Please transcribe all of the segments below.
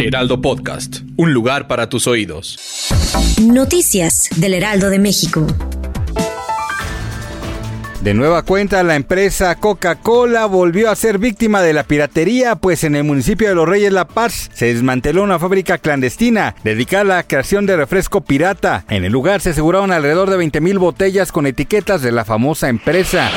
Heraldo Podcast, un lugar para tus oídos. Noticias del Heraldo de México. De nueva cuenta, la empresa Coca-Cola volvió a ser víctima de la piratería, pues en el municipio de Los Reyes La Paz se desmanteló una fábrica clandestina dedicada a la creación de refresco pirata. En el lugar se aseguraron alrededor de 20 mil botellas con etiquetas de la famosa empresa.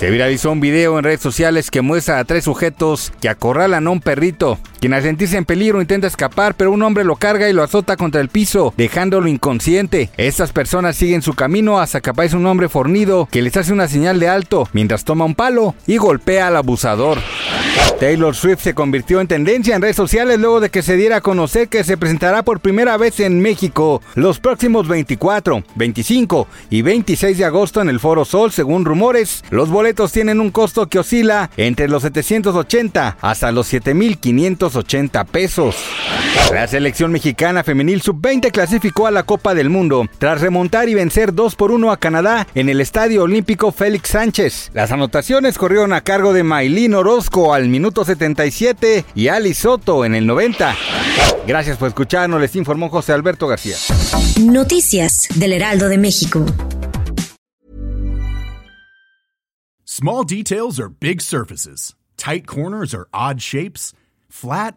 Se viralizó un video en redes sociales que muestra a tres sujetos que acorralan a un perrito, quien al sentirse en peligro intenta escapar, pero un hombre lo carga y lo azota contra el piso, dejándolo inconsciente. Estas personas siguen su camino hasta que aparece un hombre fornido que les hace una señal de alto mientras toma un palo y golpea al abusador. Taylor Swift se convirtió en tendencia en redes sociales luego de que se diera a conocer que se presentará por primera vez en México los próximos 24, 25 y 26 de agosto en el Foro Sol, según rumores. Los boletos tienen un costo que oscila entre los 780 hasta los 7580 pesos. La selección mexicana femenil sub-20 clasificó a la Copa del Mundo tras remontar y vencer 2 por 1 a Canadá en el Estadio Olímpico Félix Sánchez. Las anotaciones corrieron a cargo de Maylin Orozco al minuto 77 y Ali Soto en el 90. Gracias por escucharnos, les informó José Alberto García. Noticias del Heraldo de México. Small details are big surfaces. Tight corners are odd shapes. Flat,